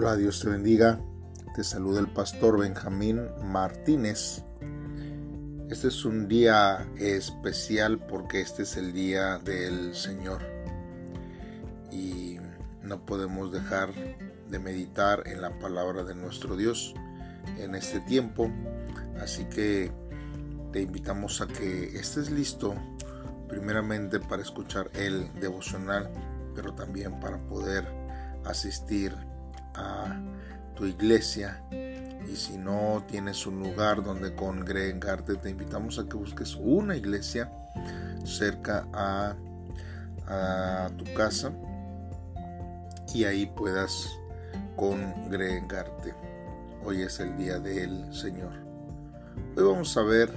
Hola, Dios te bendiga. Te saluda el pastor Benjamín Martínez. Este es un día especial porque este es el día del Señor. Y no podemos dejar de meditar en la palabra de nuestro Dios en este tiempo. Así que te invitamos a que estés listo primeramente para escuchar el devocional, pero también para poder asistir tu iglesia y si no tienes un lugar donde congregarte, te invitamos a que busques una iglesia cerca a, a tu casa y ahí puedas congregarte. Hoy es el día del Señor. Hoy vamos a ver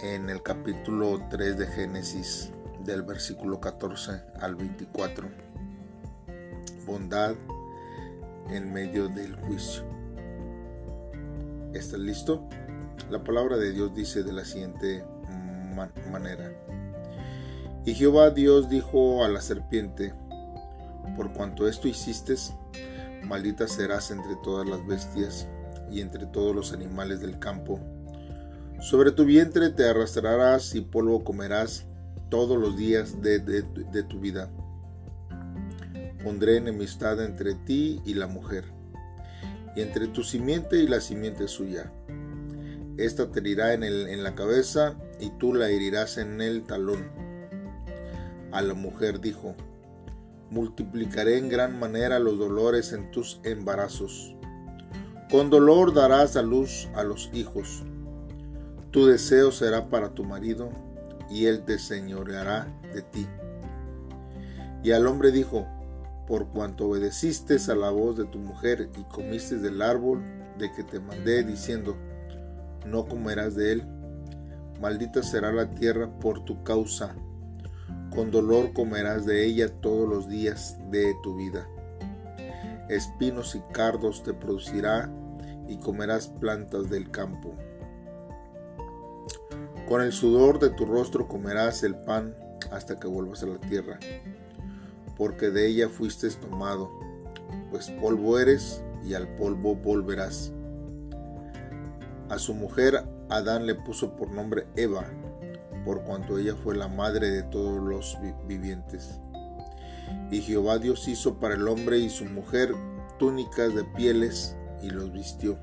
en el capítulo 3 de Génesis del versículo 14 al 24. Bondad en medio del juicio. ¿Estás listo? La palabra de Dios dice de la siguiente manera. Y Jehová Dios dijo a la serpiente, por cuanto esto hiciste, maldita serás entre todas las bestias y entre todos los animales del campo. Sobre tu vientre te arrastrarás y polvo comerás todos los días de, de tu vida pondré enemistad entre ti y la mujer, y entre tu simiente y la simiente suya. Esta te herirá en, el, en la cabeza y tú la herirás en el talón. A la mujer dijo, multiplicaré en gran manera los dolores en tus embarazos. Con dolor darás a luz a los hijos. Tu deseo será para tu marido, y él te señoreará de ti. Y al hombre dijo, por cuanto obedeciste a la voz de tu mujer y comiste del árbol de que te mandé diciendo, no comerás de él, maldita será la tierra por tu causa, con dolor comerás de ella todos los días de tu vida. Espinos y cardos te producirá y comerás plantas del campo. Con el sudor de tu rostro comerás el pan hasta que vuelvas a la tierra porque de ella fuiste tomado, pues polvo eres y al polvo volverás. A su mujer Adán le puso por nombre Eva, por cuanto ella fue la madre de todos los vivientes. Y Jehová Dios hizo para el hombre y su mujer túnicas de pieles y los vistió.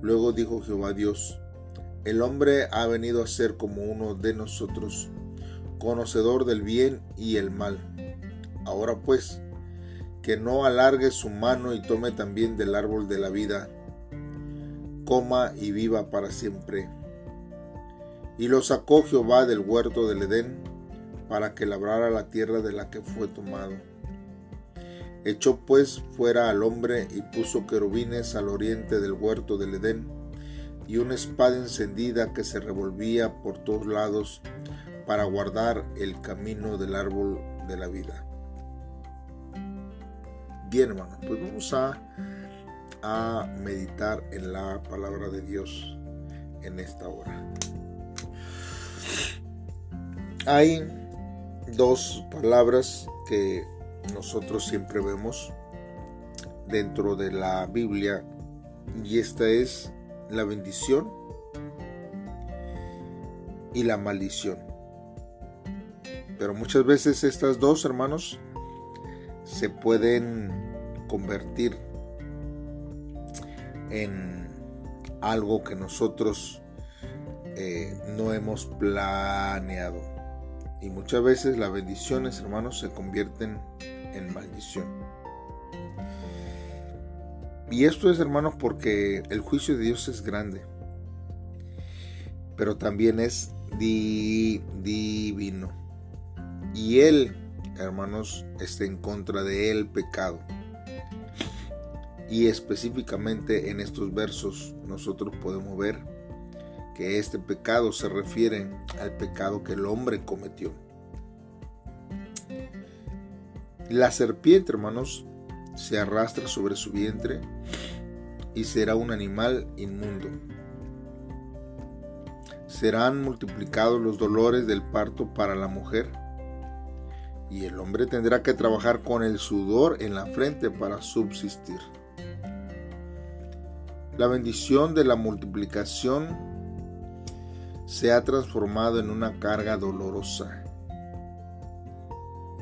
Luego dijo Jehová Dios, el hombre ha venido a ser como uno de nosotros, conocedor del bien y el mal. Ahora pues, que no alargue su mano y tome también del árbol de la vida, coma y viva para siempre. Y lo sacó Jehová del huerto del Edén, para que labrara la tierra de la que fue tomado. Echó pues fuera al hombre y puso querubines al oriente del huerto del Edén, y una espada encendida que se revolvía por todos lados para guardar el camino del árbol de la vida. Bien, hermano, pues vamos a, a meditar en la palabra de Dios en esta hora. Hay dos palabras que nosotros siempre vemos dentro de la Biblia y esta es la bendición y la maldición. Pero muchas veces estas dos hermanos se pueden convertir en algo que nosotros eh, no hemos planeado. Y muchas veces las bendiciones, hermanos, se convierten en maldición. Y esto es, hermanos, porque el juicio de Dios es grande, pero también es divino. Y Él hermanos, está en contra del pecado. Y específicamente en estos versos nosotros podemos ver que este pecado se refiere al pecado que el hombre cometió. La serpiente, hermanos, se arrastra sobre su vientre y será un animal inmundo. Serán multiplicados los dolores del parto para la mujer y el hombre tendrá que trabajar con el sudor en la frente para subsistir. La bendición de la multiplicación se ha transformado en una carga dolorosa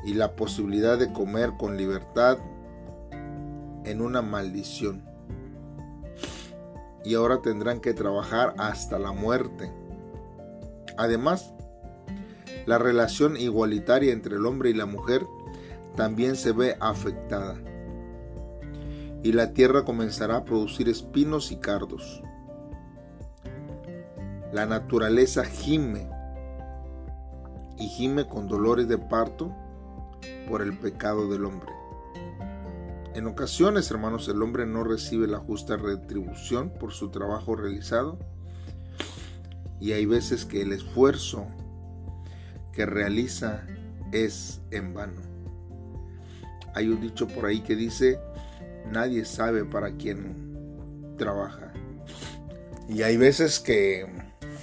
y la posibilidad de comer con libertad en una maldición. Y ahora tendrán que trabajar hasta la muerte. Además, la relación igualitaria entre el hombre y la mujer también se ve afectada. Y la tierra comenzará a producir espinos y cardos. La naturaleza gime y gime con dolores de parto por el pecado del hombre. En ocasiones, hermanos, el hombre no recibe la justa retribución por su trabajo realizado y hay veces que el esfuerzo que realiza es en vano. Hay un dicho por ahí que dice, nadie sabe para quién trabaja. Y hay veces que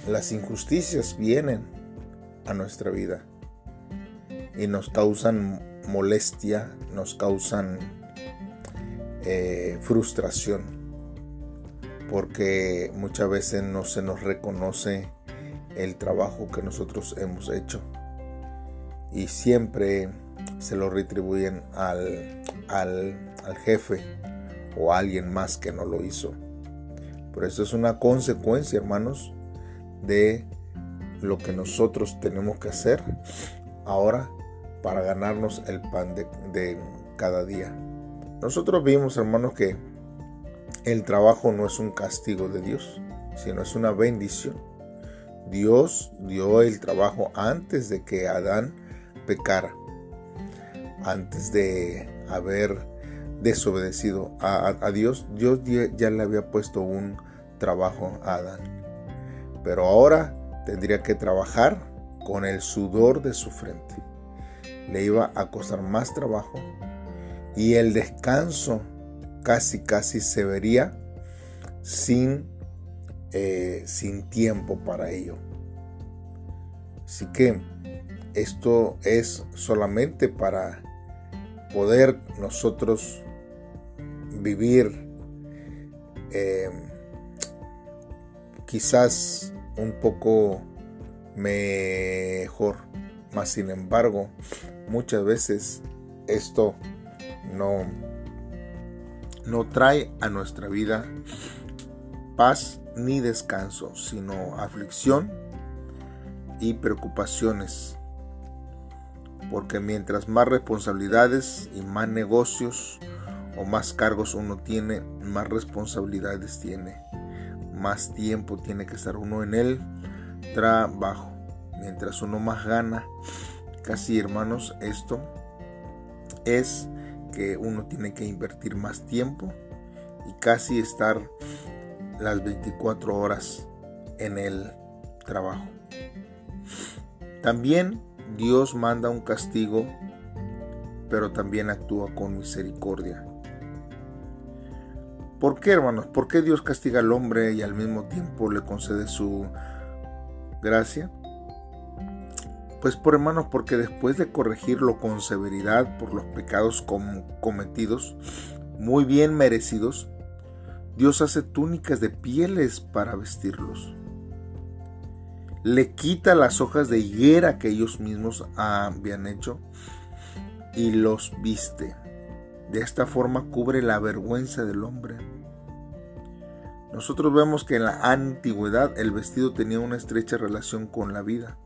las injusticias vienen a nuestra vida y nos causan molestia, nos causan eh, frustración, porque muchas veces no se nos reconoce el trabajo que nosotros hemos hecho y siempre se lo retribuyen al, al, jefe o a alguien más que no lo hizo. Por eso es una consecuencia, hermanos, de lo que nosotros tenemos que hacer ahora para ganarnos el pan de, de, cada día. Nosotros vimos, hermanos, que el trabajo no es un castigo de Dios, sino es una bendición. Dios dio el trabajo antes de que Adán pecara, antes de haber desobedecido a, Dios, Dios ya le había puesto un trabajo a Adán. Pero ahora tendría que trabajar con el sudor de su frente. Le iba a costar más trabajo y el descanso casi casi se vería sin, eh, sin tiempo para ello. Así que esto es solamente para poder nosotros vivir em, quizás un poco mejor. Mas sin embargo, muchas veces esto no, no trae a nuestra vida paz ni descanso, sino aflicción y preocupaciones porque mientras más responsabilidades y más negocios o más cargos uno tiene, más responsabilidades tiene, más tiempo tiene que estar uno en el trabajo. Mientras uno más gana, casi hermanos, esto es que uno tiene que invertir más tiempo y casi estar las 24 horas en el trabajo. También Dios manda un castigo, pero también actúa con misericordia. ¿Por qué, hermanos? ¿Por qué Dios castiga al hombre y al mismo tiempo le concede su gracia? Pues por hermanos, porque después de corregirlo con severidad por los pecados cometidos, muy bien merecidos, Dios hace túnicas de pieles para vestirlos le quita las hojas de higuera que ellos mismos habían hecho y los viste. De esta forma cubre la vergüenza del hombre. Nosotros vemos que en la antigüedad el vestido tenía una estrecha relación con la vida.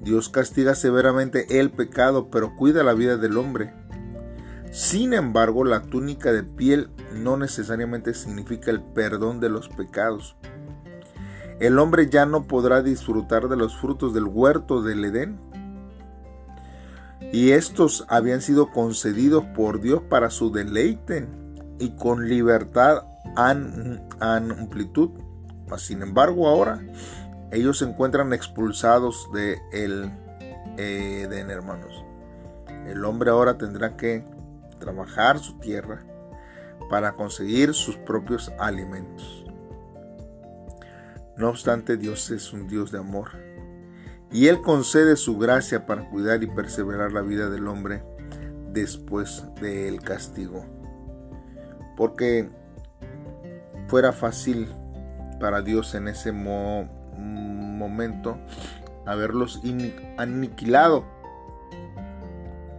Dios castiga severamente el pecado, pero cuida la vida del hombre. Sin embargo, la túnica de piel no necesariamente significa el perdón de los pecados el hombre ya no podrá disfrutar de los frutos del huerto del Edén. Y estos habían sido concedidos por Dios para su deleite y con libertad en amplitud. Sin embargo, ahora ellos se encuentran expulsados de el Edén, hermanos. El hombre ahora tendrá que trabajar su tierra para conseguir sus propios alimentos. No obstante, Dios es un Dios de amor Y Él concede su gracia para cuidar y perseverar la vida del hombre después del castigo. Porque fuera fácil para Dios en ese momento haberlos aniquilado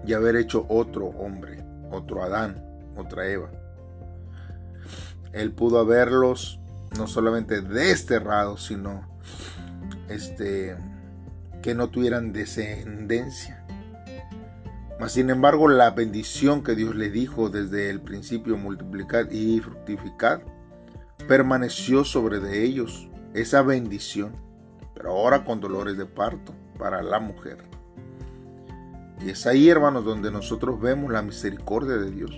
y haber hecho otro hombre, otro Adán, otra Eva. Él pudo haberlos no solamente desterrados, sino este que no tuvieran descendencia. Mas sin embargo, la bendición que Dios le dijo desde el principio, multiplicar y fructificar, permaneció sobre de ellos esa bendición, pero ahora con dolores de parto para la mujer. Y es ahí, hermanos, donde nosotros vemos la misericordia de Dios.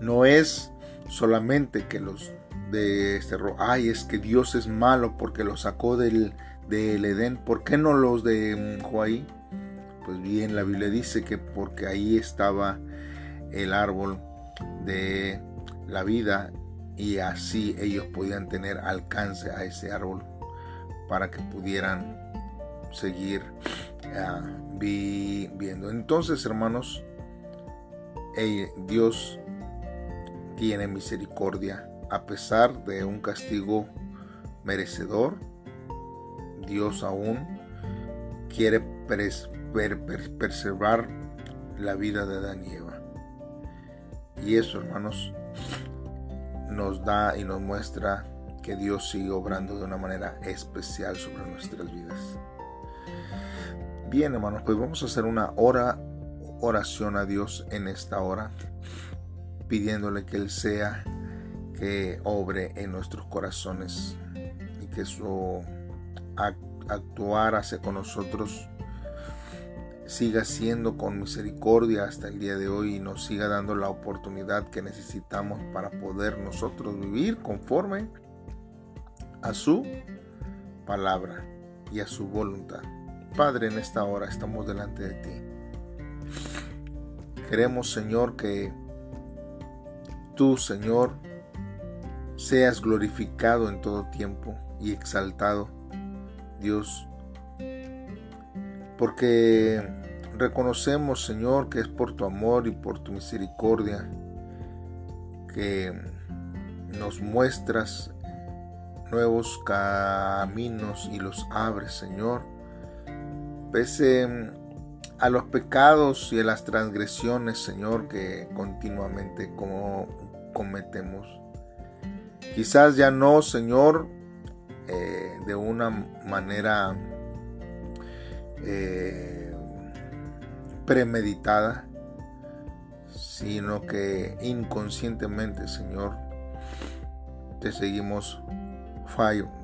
No es solamente que los de este ay, es que Dios es malo porque los sacó del, del Edén. ¿Por qué no los de Joaí? Pues bien, la Biblia dice que porque ahí estaba el árbol de la vida y así ellos podían tener alcance a ese árbol para que pudieran seguir ah, viviendo. Entonces, hermanos, Dios tiene misericordia a pesar de un castigo merecedor. Dios aún quiere preservar la vida de Adán y Eva. Y eso, hermanos, nos da y nos muestra que Dios sigue obrando de una manera especial sobre nuestras vidas. Bien, hermanos, pues vamos a hacer una hora, oración a Dios en esta hora, pidiéndole que Él sea que obre en nuestros corazones y que su actuar hacia con nosotros siga siendo con misericordia hasta el día de hoy y nos siga dando la oportunidad que necesitamos para poder nosotros vivir conforme a su palabra y a su voluntad. Padre, en esta hora estamos delante de ti. Queremos, Señor, que Señor, seas glorificado en todo tiempo y exaltado, Dios, porque reconocemos, Señor, que es por tu amor y por tu misericordia que nos muestras nuevos caminos y los abres, Señor. Pese a los pecados y a las transgresiones, Señor, que continuamente cometemos. Quizás ya no, Señor, eh, de una manera eh, premeditada, sino que inconscientemente, Señor, te seguimos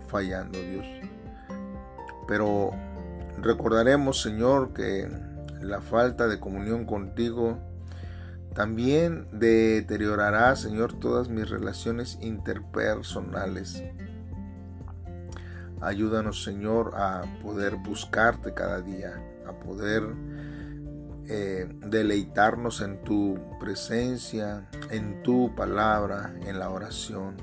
fallando, Dios. Pero recordaremos, Señor, que la falta de comunión contigo también deteriorará, Señor, todas mis relaciones interpersonales. Ayúdanos, Señor, a poder buscarte cada día, a poder eh, deleitarnos en tu presencia, en tu palabra, en la oración.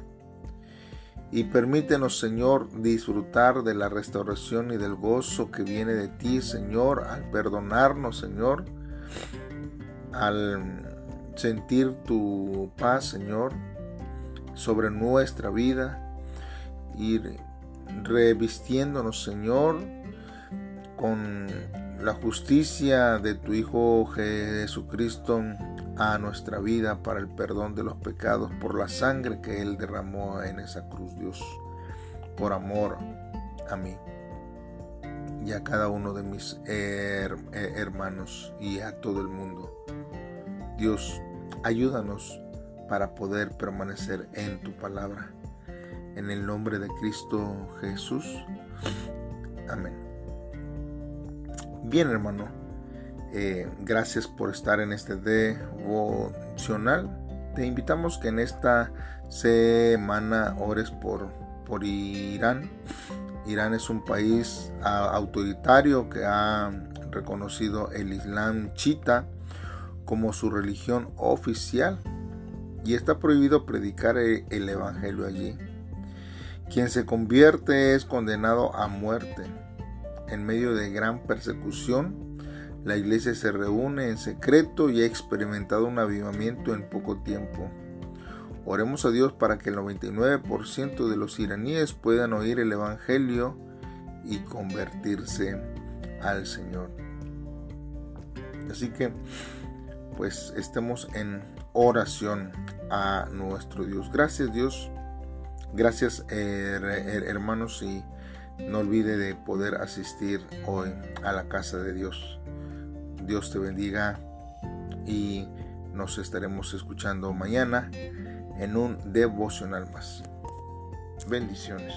Y permítenos, Señor, disfrutar de la restauración y del gozo que viene de ti, Señor, al perdonarnos, Señor, al sentir tu paz, Señor, sobre nuestra vida y revistiéndonos, Señor, con la justicia de tu Hijo Jesucristo a nuestra vida para el perdón de los pecados por la sangre que Él derramó en esa cruz, Dios, por amor a mí y a cada uno de mis hermanos y a todo el mundo. Dios, ayúdanos para poder permanecer en tu palabra. En el nombre de Cristo Jesús. Amén. Bien, hermano. Eh, gracias por estar en este devocional. Te invitamos que en esta semana ores por, por Irán. Irán es un país autoritario que ha reconocido el Islam chita como su religión oficial y está prohibido predicar el Evangelio allí. Quien se convierte es condenado a muerte. En medio de gran persecución, la iglesia se reúne en secreto y ha experimentado un avivamiento en poco tiempo. Oremos a Dios para que el 99% de los iraníes puedan oír el Evangelio y convertirse al Señor. Así que, pues estemos en oración a nuestro Dios. Gracias Dios. Gracias hermanos y no olvide de poder asistir hoy a la casa de Dios. Dios te bendiga y nos estaremos escuchando mañana en un devocional más. Bendiciones.